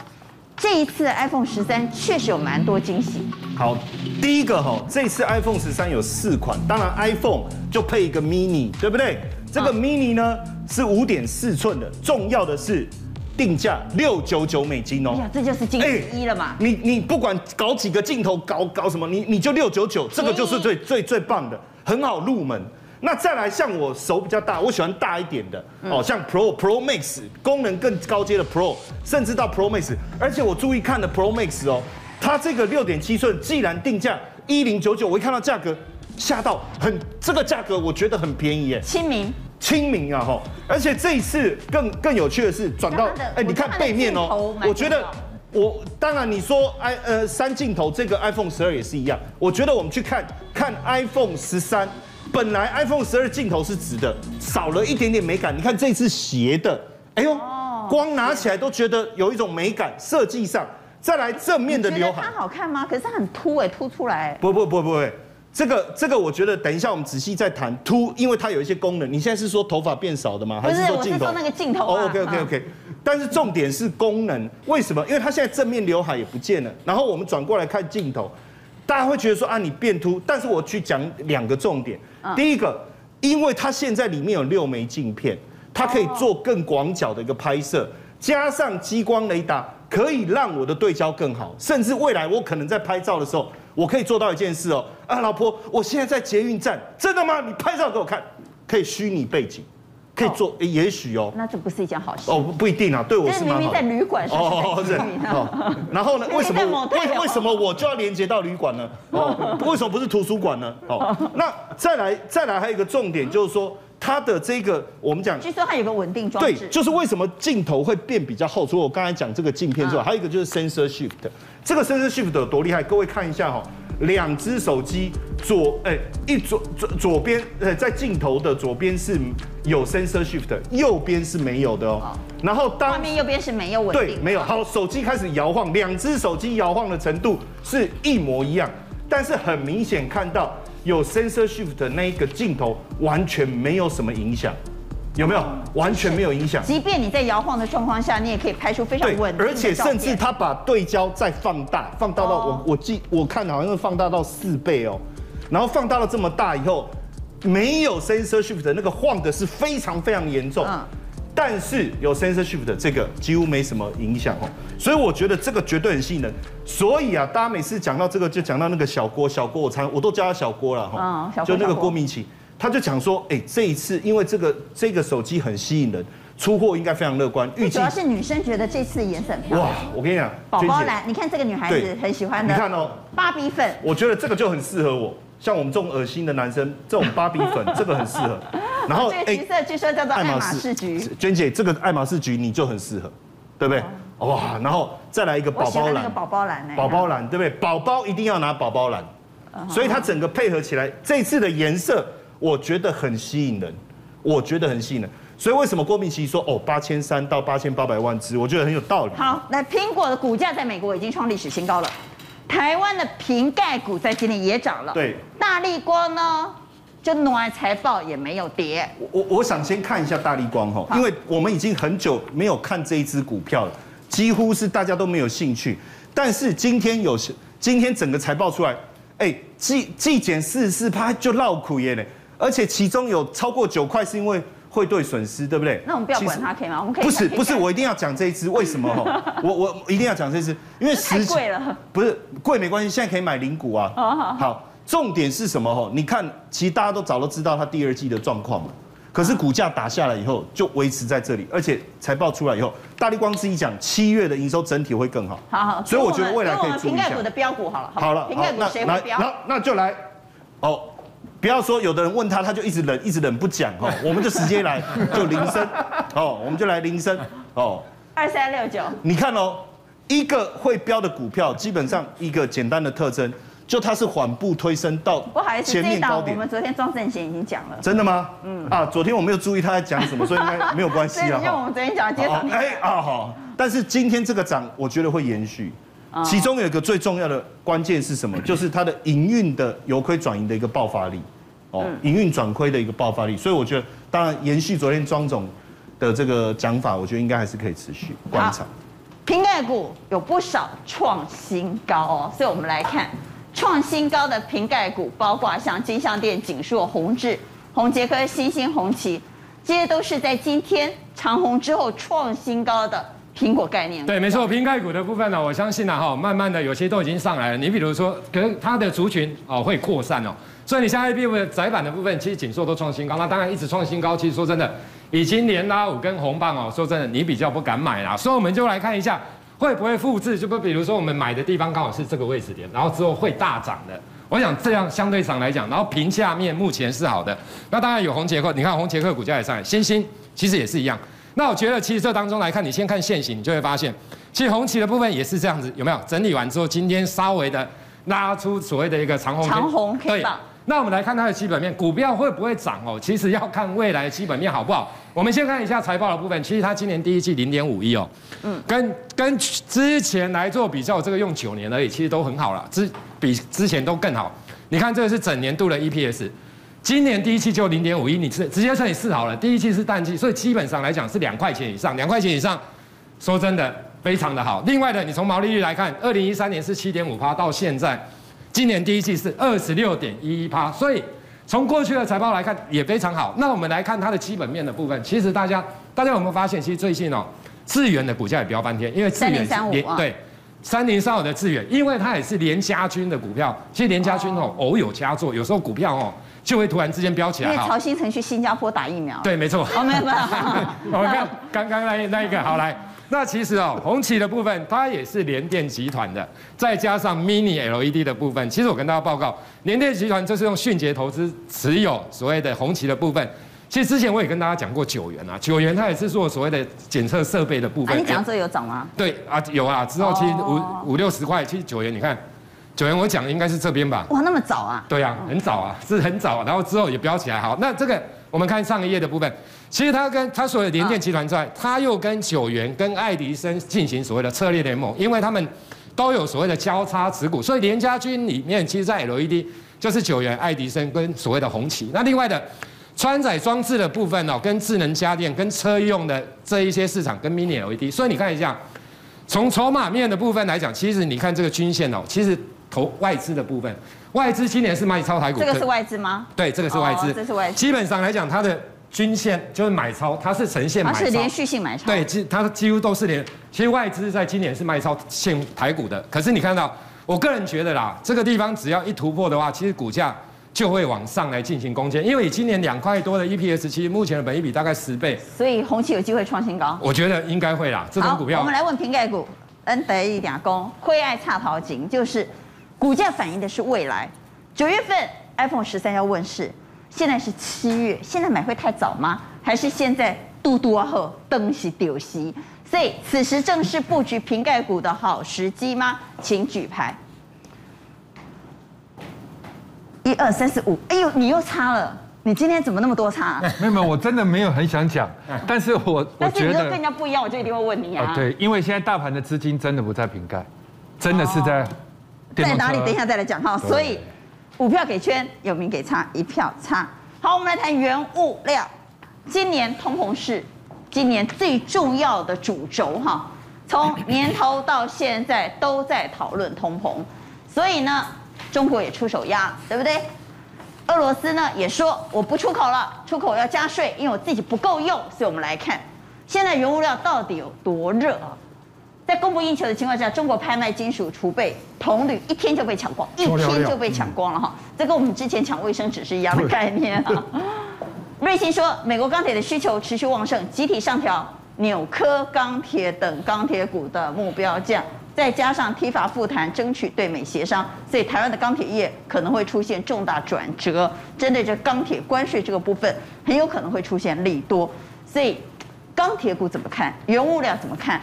这一次 iPhone 十三确实有蛮多惊喜。好，第一个哈，这次 iPhone 十三有四款，当然 iPhone 就配一个 mini，对不对？这个 mini 呢是五点四寸的，重要的是。定价六九九美金哦，呀，这就是惊喜一了嘛？你你不管搞几个镜头，搞搞什么，你你就六九九，这个就是最最最棒的，很好入门。那再来，像我手比较大，我喜欢大一点的哦，像 Pro Pro Max 功能更高阶的 Pro，甚至到 Pro Max，而且我注意看的 Pro Max 哦，它这个六点七寸，既然定价一零九九，我一看到价格吓到，很这个价格我觉得很便宜耶，亲民。亲民啊哈，而且这一次更更有趣的是转到哎，你看背面哦，我觉得我当然你说 i 呃三镜头这个 iPhone 十二也是一样，我觉得我们去看看 iPhone 十三，本来 iPhone 十二镜头是直的，少了一点点美感，你看这次斜的，哎呦，光拿起来都觉得有一种美感，设计上再来正面的刘海，它好看吗？可是它很凸哎，凸出来，不不不不不。这个这个，我觉得等一下我们仔细再谈。凸，因为它有一些功能。你现在是说头发变少的吗？还是说镜头？不是，我是说那个镜头。哦，OK OK OK。但是重点是功能，为什么？因为它现在正面刘海也不见了。然后我们转过来看镜头，大家会觉得说啊，你变凸。但是我去讲两个重点。第一个，因为它现在里面有六枚镜片，它可以做更广角的一个拍摄，加上激光雷达，可以让我的对焦更好。甚至未来我可能在拍照的时候。我可以做到一件事哦，啊，老婆，我现在在捷运站，真的吗？你拍照给我看，可以虚拟背景，可以做，也许哦。那这不是一件好事哦，不一定啊，对我是蛮好。明明在旅馆哦，是 *laughs* 哦。然后呢？为什么？为为什么我就要连接到旅馆呢？哦，为什么不是图书馆呢？哦，那再来再来还有一个重点就是说。它的这个，我们讲，据说它有个稳定装置。对，就是为什么镜头会变比较厚。除了我刚才讲这个镜片之外，还有一个就是 sensor shift。这个 sensor shift 有多厉害？各位看一下哈，两只手机左哎一左左左边呃在镜头的左边是有 sensor shift，右边是没有的哦。然后当画面右边是没有稳定。对，没有。好，手机开始摇晃，两只手机摇晃的程度是一模一样，但是很明显看到。有 sensor shift 的那一个镜头完全没有什么影响，有没有？完全没有影响。即便你在摇晃的状况下，你也可以拍出非常稳。而且甚至他把对焦再放大，放大到我我记我看好像是放大到四倍哦，然后放大了这么大以后，没有 sensor shift 的那个晃的是非常非常严重。嗯但是有 sensor shift 的这个几乎没什么影响哦，所以我觉得这个绝对很吸引人。所以啊，大家每次讲到这个，就讲到那个小郭，小郭我常我都叫他小郭了哈，就那个郭明奇，他就讲说，哎，这一次因为这个这个手机很吸引人，出货应该非常乐观。预计主要是女生觉得这次颜色很漂亮。哇，我跟你讲，宝宝蓝，你看这个女孩子很喜欢的。你看哦，芭比粉，我觉得这个就很适合我。像我们这种恶心的男生，这种芭比粉，*laughs* 这个很适合。然后，这个橘色据说叫做爱马仕橘。娟姐，这个爱马仕橘你就很适合，对不对？哇，然后再来一个宝宝蓝。那个宝宝蓝宝宝蓝，对不对？宝宝一定要拿宝宝蓝。所以它整个配合起来，这次的颜色我觉得很吸引人，我觉得很吸引人。所以为什么郭明奇说哦八千三到八千八百万只，我觉得很有道理。好，那苹果的股价在美国已经创历史新高了。台湾的瓶盖股在今天也涨了，对，大力光呢，就暖财报也没有跌。我我想先看一下大力光哈，因为我们已经很久没有看这一支股票了，几乎是大家都没有兴趣。但是今天有，今天整个财报出来，哎，季季减四十四趴就落苦耶嘞，而且其中有超过九块是因为。汇兑损失，对不对？那我们不要管它，可以吗？我们可以。不是不是，我一定要讲这一支，为什么？*laughs* 我我一定要讲这一支，因为实贵了。不是贵没关系，现在可以买零股啊。好。重点是什么？哈，你看，其实大家都早都知道它第二季的状况嘛。可是股价打下来以后，就维持在这里，而且财报出来以后，大力光自己讲，七月的营收整体会更好。好好。所以我觉得未来可以注意一下。苹概股的标股好了。好了，苹概股谁会标？那那就来，哦。不要说有的人问他，他就一直忍，一直忍不讲哦。*laughs* 我们就直接来，就铃声哦，我们就来铃声哦。二三六九，你看哦，一个会飙的股票，基本上一个简单的特征，就它是缓步推升到前面高点。我们昨天庄正贤已经讲了。真的吗？嗯啊，昨天我没有注意他在讲什么，所以应该 *laughs* 没有关系啊。因为我们昨天讲接涨。哎啊好，但是今天这个涨，我觉得会延续。其中有一个最重要的关键是什么？*coughs* 就是它的营运的由亏转盈的一个爆发力，哦，营运转亏的一个爆发力。所以我觉得，当然延续昨天庄总的这个讲法，我觉得应该还是可以持续观察。瓶盖股有不少创新高哦，所以我们来看创新高的瓶盖股，包括像金象店、锦硕、宏志、宏杰科、新兴、红旗，这些都是在今天长虹之后创新高的。苹果概念对，没错，苹概股的部分呢，我相信呢，哈，慢慢的有些都已经上来了。你比如说，可能它的族群哦会扩散哦，所以你像 A B 的窄板的部分，其实紧缩都创新高，那当然一直创新高。其实说真的，已经连拉五根红棒哦，说真的，你比较不敢买啦。所以我们就来看一下，会不会复制？就不比如说我们买的地方刚好是这个位置点，然后之后会大涨的。我想这样相对上来讲，然后平下面目前是好的。那当然有红杰克，你看红杰克股价也上来，欣兴其实也是一样。那我觉得，其实这当中来看，你先看线型，你就会发现，其实红旗的部分也是这样子，有没有整理完之后，今天稍微的拉出所谓的一个长红长红 K 棒。那我们来看它的基本面，股票会不会涨哦？其实要看未来的基本面好不好。我们先看一下财报的部分，其实它今年第一季零点五亿哦，嗯，跟跟之前来做比较，这个用九年而已，其实都很好了，之比之前都更好。你看这个是整年度的 EPS。今年第一期就零点五一，你直直接乘以四好了。第一期是淡季，所以基本上来讲是两块钱以上，两块钱以上，说真的非常的好。另外的，你从毛利率来看，二零一三年是七点五趴，到现在，今年第一季是二十六点一一趴，所以从过去的财报来看也非常好。那我们来看它的基本面的部分，其实大家大家有没有发现，其实最近哦，智原的股价也飙翻天，因为智原连对三零三五的智远，因为它也是联家军的股票，其实联家军哦偶有佳作，有时候股票哦。就会突然之间飙起来。因为曹新成去新加坡打疫苗。对，没错。哦，没有没有。*laughs* 我们看刚刚那那一个，好来，那其实哦，红旗的部分它也是联电集团的，再加上 Mini LED 的部分。其实我跟大家报告，联电集团就是用迅捷投资持有所谓的红旗的部分。其实之前我也跟大家讲过九元啊，九元它也是做所谓的检测设备的部分。啊、你讲这有涨吗？对啊，有啊。之后其实五五六十块，其实九元你看。九元我讲的应该是这边吧？哇，那么早啊？对啊，很早啊，是很早。然后之后也飙起来。好，那这个我们看上一页的部分，其实它跟它所有联电集团之外，它又跟九元、跟爱迪生进行所谓的策略联盟，因为他们都有所谓的交叉持股，所以联家军里面其实，在 LED 就是九元、爱迪生跟所谓的红旗。那另外的穿载装置的部分哦，跟智能家电、跟车用的这一些市场跟 Mini LED，所以你看一下，从筹码面的部分来讲，其实你看这个均线哦，其实投外资的部分，外资今年是卖超台股，这个是外资吗？对，这个是外资，哦，这是外资。基本上来讲，它的均线就是买超，它是呈现买超，它是连续性买超。对，其它几乎都是连。其实外资在今年是卖超现台股的，可是你看到，我个人觉得啦，这个地方只要一突破的话，其实股价。就会往上来进行攻坚，因为以今年两块多的 EPS，其实目前的本益比大概十倍，所以红旗有机会创新高。我觉得应该会啦，这种股票。我们来问瓶盖股，恩德一点工，辉爱插头金，就是股价反映的是未来。九月份 iPhone 十三要问世，现在是七月，现在买会太早吗？还是现在嘟嘟啊后登西丢西？所以此时正是布局瓶盖股的好时机吗？请举牌。一二三四五，哎呦，你又差了！你今天怎么那么多差、啊？没有没有，我真的没有很想讲，*laughs* 但是我我觉得跟人家不一样，我就一定会问你啊。对，因为现在大盘的资金真的不在瓶盖，真的是在在哪里？等一下再来讲哈。所以五票给圈，有名给差，一票差。好，我们来谈原物料。今年通膨是今年最重要的主轴哈，从年头到现在都在讨论通膨，所以呢。中国也出手压，对不对？俄罗斯呢也说我不出口了，出口要加税，因为我自己不够用。所以我们来看，现在原物料到底有多热啊？在供不应求的情况下，中国拍卖金属储备铜铝一天就被抢光，一天就被抢光了哈。这跟我们之前抢卫生纸是一样的概念啊。瑞信说，美国钢铁的需求持续旺盛，集体上调纽科钢铁等钢铁股的目标价。再加上 TIFA 复谈，争取对美协商，所以台湾的钢铁业可能会出现重大转折。针对这钢铁关税这个部分，很有可能会出现利多。所以钢铁股怎么看？原物料怎么看？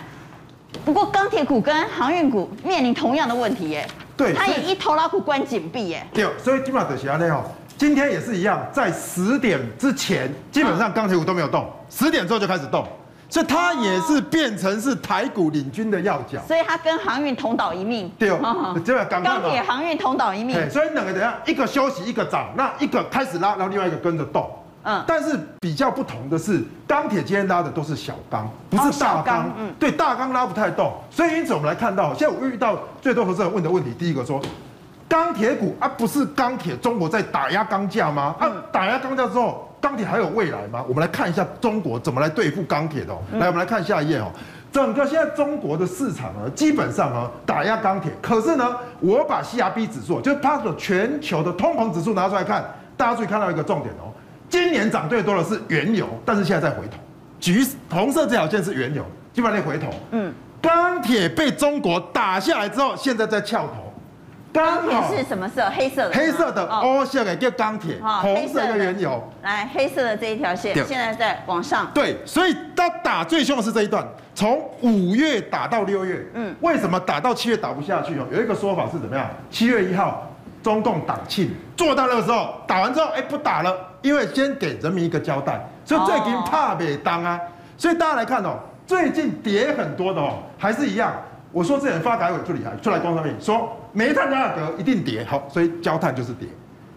不过钢铁股跟航运股面临同样的问题耶。对，它也一头拉苦关紧闭耶。对，所以基本上的协调今天也是一样，在十点之前，基本上钢铁股都没有动，十点之后就开始动。所以它也是变成是台股领军的要角，所以它跟航运同岛一命。对哦，这个钢铁航运同岛一命。所以两个等下，一个休息，一个涨，那一个开始拉，然后另外一个跟着动。嗯，但是比较不同的是，钢铁今天拉的都是小钢，不是大钢。嗯，对，大钢拉不太动。所以因此我们来看到，现在我遇到最多投资者问的问题，第一个说，钢铁股啊，不是钢铁中国在打压钢价吗？啊，打压钢价之后。钢铁还有未来吗？我们来看一下中国怎么来对付钢铁的。来，我们来看下一页哦。整个现在中国的市场呢，基本上啊打压钢铁。可是呢，我把 CRB 指数，就是它的全球的通膨指数拿出来看，大家注意看到一个重点哦。今年涨最多的是原油，但是现在在回头。橘红色这条线是原油，基本上在回头。嗯，钢铁被中国打下来之后，现在在翘头。钢铁是什么色？黑色的。黑色的哦，现在叫钢铁。红色的原油。来，黑色的这一条线现在在往上。对，所以它打最凶的是这一段，从五月打到六月。嗯。为什么打到七月打不下去哦？有一个说法是怎么样？七月一号，中共党庆做到那个时候，打完之后，哎，不打了，因为先给人民一个交代。所以最近怕被当啊。所以大家来看哦，最近跌很多的哦，还是一样。我说之前发改委助理还出来公上面说，煤炭价格一定跌，好，所以焦炭就是跌。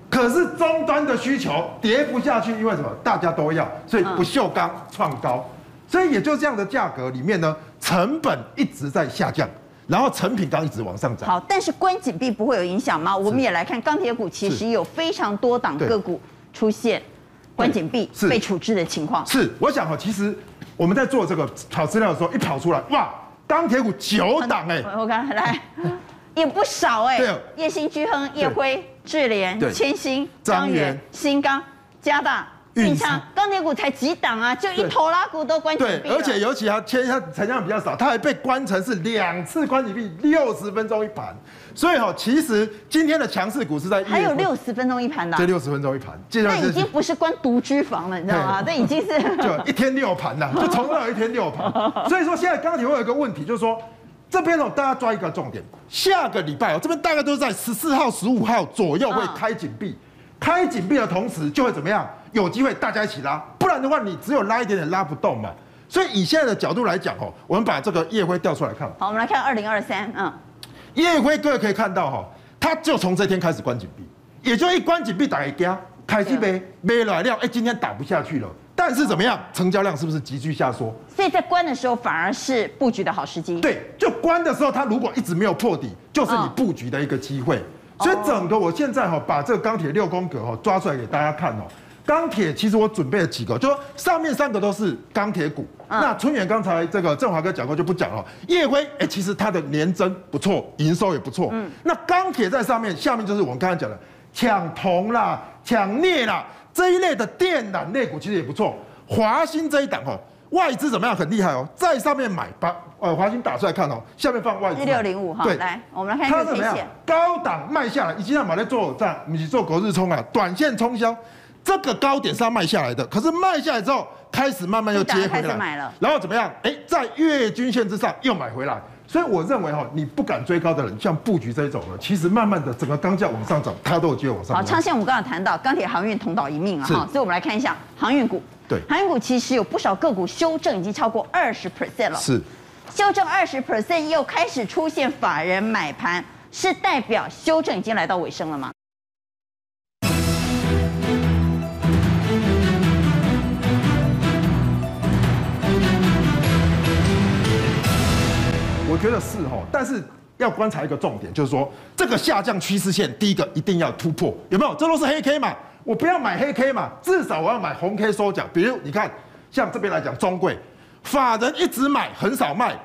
可是终端的需求跌不下去，因为什么？大家都要，所以不锈钢创高，所以也就这样的价格里面呢，成本一直在下降，然后成品钢一直往上涨。好，但是关紧闭不会有影响吗？我们也来看钢铁股，其实有非常多档个股出现关紧闭被处置的情况。是，我想哈，其实我们在做这个跑资料的时候，一跑出来，哇！钢铁股九档哎，我看来 *laughs* 也不少哎。对，叶兴、居亨、叶辉、智联、千星、张元、新钢、加大。运昌钢铁股才几档啊，就一头拉股都关。对，而且尤其它签它成交量比较少，它还被关成是两次关紧闭，六十分钟一盘。所以哈，其实今天的强势股是在还有六十分钟一盘的，这六十分钟一盘，那已经不是关独居房了，你知道吗？这已经是 *laughs* 就一天六盘了，*laughs* 就从来有一天六盘。所以说现在钢铁会有一个问题，就是说这边哦，大家抓一个重点，下个礼拜哦，这边大概都是在十四号、十五号左右会开紧闭，开紧闭的同时就会怎么样？有机会大家一起拉，不然的话你只有拉一点点拉不动嘛。所以以现在的角度来讲哦，我们把这个夜辉调出来看。好，我们来看二零二三，嗯，夜辉各位可以看到哈，它就从这天开始关紧闭，也就一关紧闭打一家，开始没没来料，哎，今天打不下去了。但是怎么样，成交量是不是急剧下缩？所以在关的时候反而是布局的好时机。对，就关的时候，它如果一直没有破底，就是你布局的一个机会。所以整个我现在哈把这个钢铁六宫格哈抓出来给大家看哦。钢铁其实我准备了几个，就说上面三个都是钢铁股。那春远刚才这个振华哥讲过就不讲了。夜辉哎，其实它的年增不错，营收也不错。嗯。那钢铁在上面，下面就是我们刚才讲的抢铜啦、抢镍啦。这一类的电缆类股其实也不错，华兴这一档哦，外资怎么样？很厉害哦，在上面买，把呃华兴打出来看哦，下面放外资。一六零五哈，对，来我们来看它怎么样？高档卖下来，已经在马来做这样，你做隔日冲啊，短线冲销，这个高点是要卖下来的，可是卖下来之后，开始慢慢又接回来，然后怎么样？哎，在月均线之上又买回来。所以我认为哈，你不敢追高的人，像布局这一种的，其实慢慢的整个钢价往上涨，它都有机会往上。好，昌兴，我们刚才谈到钢铁航运同岛一命啊哈，所以我们来看一下航运股。对，航运股其实有不少个股修正已经超过二十 percent 了。是，修正二十 percent 又开始出现法人买盘，是代表修正已经来到尾声了吗？我觉得是哈，但是要观察一个重点，就是说这个下降趋势线，第一个一定要突破，有没有？这都是黑 K 嘛，我不要买黑 K 嘛，至少我要买红 K 收脚。比如你看，像这边来讲，中柜法人一直买，很少卖，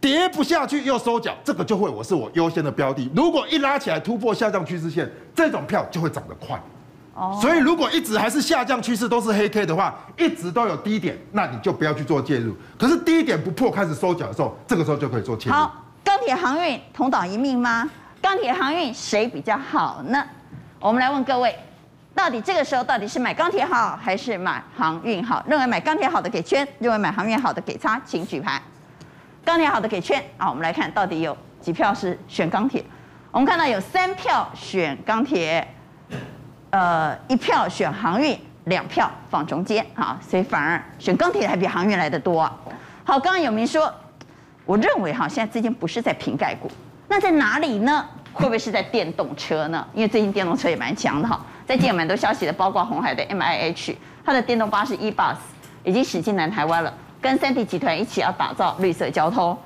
跌不下去又收脚，这个就会我是我优先的标的。如果一拉起来突破下降趋势线，这种票就会涨得快。所以如果一直还是下降趋势都是黑 K 的话，一直都有低点，那你就不要去做介入。可是低点不破开始收脚的时候，这个时候就可以做介入。好，钢铁航运同岛一命吗？钢铁航运谁比较好呢？我们来问各位，到底这个时候到底是买钢铁好还是买航运好？认为买钢铁好的给圈，认为买航运好的给叉，请举牌。钢铁好的给圈啊，我们来看到底有几票是选钢铁。我们看到有三票选钢铁。呃，一票选航运，两票放中间啊，所以反而选钢铁还比航运来得多。好，刚刚有明说，我认为哈，现在资金不是在瓶盖股，那在哪里呢？会不会是在电动车呢？因为最近电动车也蛮强的哈。最近有蛮多消息的，包括红海的 MIH，它的电动巴士 E-Bus 已经驶进南台湾了，跟三地集团一起要打造绿色交通。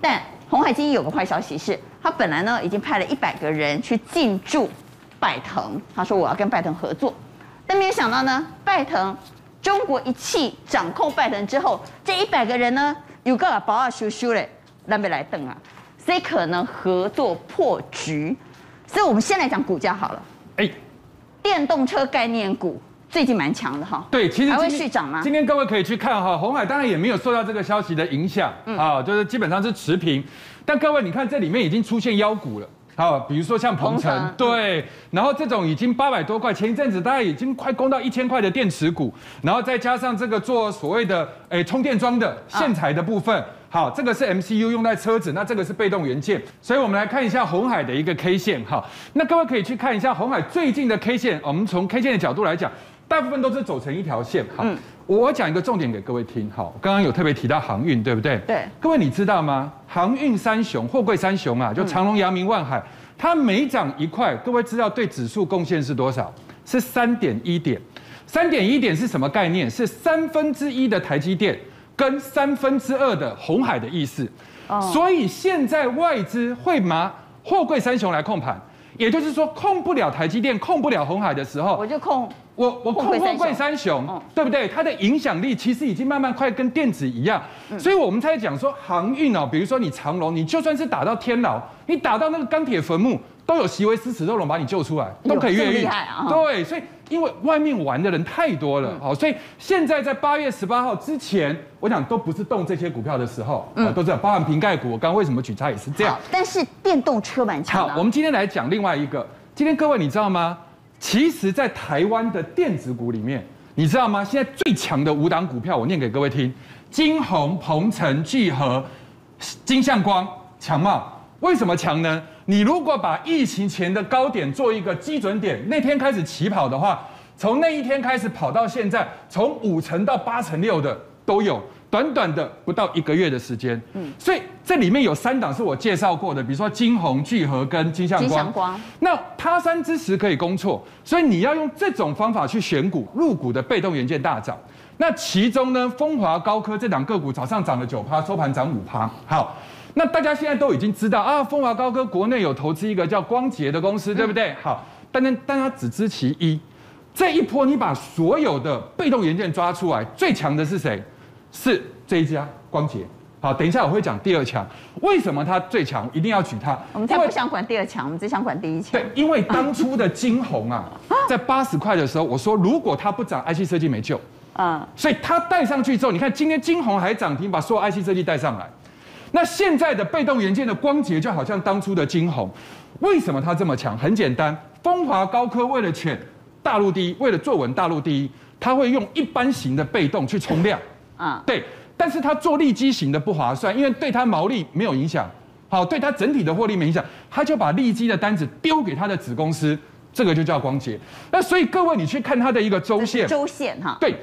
但红海今天有个坏消息是，他本来呢已经派了一百个人去进驻。拜腾，他说我要跟拜腾合作，但没有想到呢，拜腾中国一汽掌控拜腾之后，这一百个人呢，有个保啊修修嘞，那边来瞪啊，所以可能合作破局。所以我们先来讲股价好了。哎，电动车概念股最近蛮强的哈。对，其实还会续涨吗？今天各位可以去看哈，红海当然也没有受到这个消息的影响啊，就是基本上是持平。但各位你看这里面已经出现妖股了。好，比如说像鹏程，对，然后这种已经八百多块，前一阵子大概已经快攻到一千块的电池股，然后再加上这个做所谓的诶充电桩的线材的部分，好，这个是 MCU 用在车子，那这个是被动元件，所以我们来看一下鸿海的一个 K 线，哈，那各位可以去看一下鸿海最近的 K 线，我们从 K 线的角度来讲，大部分都是走成一条线，好。我讲一个重点给各位听，好，刚刚有特别提到航运，对不对？对。各位你知道吗？航运三雄、货柜三雄啊，就长隆、阳明、万海，它每涨一块，各位知道对指数贡献是多少？是三点一点。三点一点是什么概念？是三分之一的台积电跟三分之二的红海的意思。哦。所以现在外资会拿货柜三雄来控盘，也就是说控不了台积电、控不了红海的时候，我就控。我我控货柜三雄，对不对？它的影响力其实已经慢慢快跟电子一样，所以我们才讲说航运哦，比如说你长龙，你就算是打到天牢，你打到那个钢铁坟墓，都有席维斯齿特龙把你救出来，都可以越狱。对，所以因为外面玩的人太多了，好，所以现在在八月十八号之前，我想都不是动这些股票的时候，嗯，都是包含瓶盖股。我刚刚为什么举差也是这样。但是电动车蛮强。好，我们今天来讲另外一个，今天各位你知道吗？其实，在台湾的电子股里面，你知道吗？现在最强的五档股票，我念给各位听：晶宏、鹏程、聚合、金相光、强茂。为什么强呢？你如果把疫情前的高点做一个基准点，那天开始起跑的话，从那一天开始跑到现在，从五成到八成六的都有。短短的不到一个月的时间，嗯，所以这里面有三档是我介绍过的，比如说金红、聚合跟金相光。金相光。那他山之石可以攻错，所以你要用这种方法去选股，入股的被动元件大涨。那其中呢，风华高科这档个股早上涨了九趴，收盘涨五趴。好，那大家现在都已经知道啊，风华高科国内有投资一个叫光捷的公司，对不对？好，但但大家只知其一，这一波你把所有的被动元件抓出来，最强的是谁？是这一家光捷，好，等一下我会讲第二强，为什么它最强？一定要举它。我们才不想管第二强，我们只想管第一强。对，因为当初的晶宏啊，在八十块的时候，我说如果它不涨，IC 设计没救。嗯，所以它带上去之后，你看今天晶宏还涨停，把所有 IC 设计带上来。那现在的被动元件的光洁就好像当初的晶宏，为什么它这么强？很简单，风华高科为了抢大陆第一，为了坐稳大陆第一，它会用一般型的被动去冲量。啊，对，但是他做利基型的不划算，因为对他毛利没有影响，好，对他整体的获利没影响，他就把利基的单子丢给他的子公司，这个就叫光捷。那所以各位，你去看它的一个周线，周线哈，对，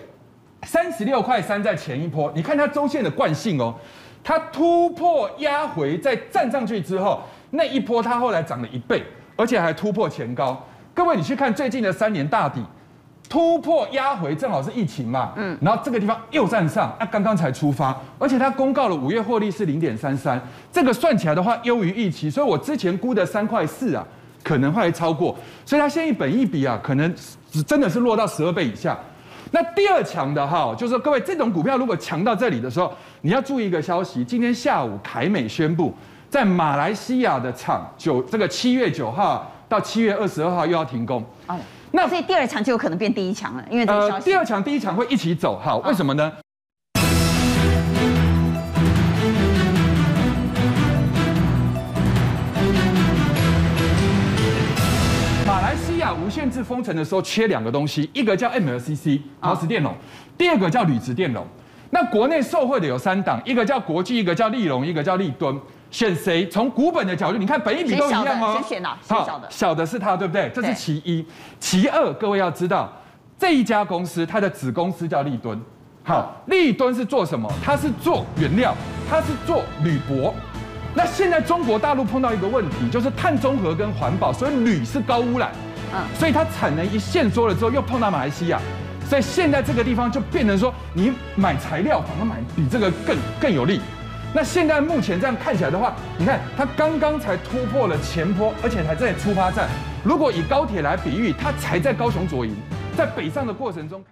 三十六块三在前一波，你看它周线的惯性哦，它突破压回再站上去之后，那一波它后来涨了一倍，而且还突破前高。各位，你去看最近的三年大底。突破压回，正好是疫情嘛，嗯，然后这个地方又站上，啊，刚刚才出发，而且它公告了五月获利是零点三三，这个算起来的话优于预期，所以我之前估的三块四啊，可能会超过，所以它现在本一比啊，可能真的是落到十二倍以下。那第二强的哈，就是说各位这种股票如果强到这里的时候，你要注意一个消息，今天下午凯美宣布在马来西亚的厂九这个七月九号到七月二十二号又要停工。那所以第二强就有可能变第一强了，因为这个消息。呃，第二强、第一强会一起走，好，为什么呢？马来西亚无限制封城的时候，缺两个东西，一个叫 MLCC 陶瓷电容，第二个叫铝质电容。那国内受惠的有三档，一个叫国际，一个叫立隆，一个叫立敦。选谁？从股本的角度，你看本一比都一样哦。谁选哪？好，小的。小的是它，对不对？这是其一。其二，各位要知道，这一家公司它的子公司叫立敦。好，立敦是做什么？它是做原料，它是做铝箔。那现在中国大陆碰到一个问题，就是碳中和跟环保，所以铝是高污染。嗯。所以它产能一限缩了之后，又碰到马来西亚，所以现在这个地方就变成说，你买材料反而买比这个更更有利。那现在目前这样看起来的话，你看它刚刚才突破了前坡，而且还在出发站。如果以高铁来比喻，它才在高雄左营，在北上的过程中。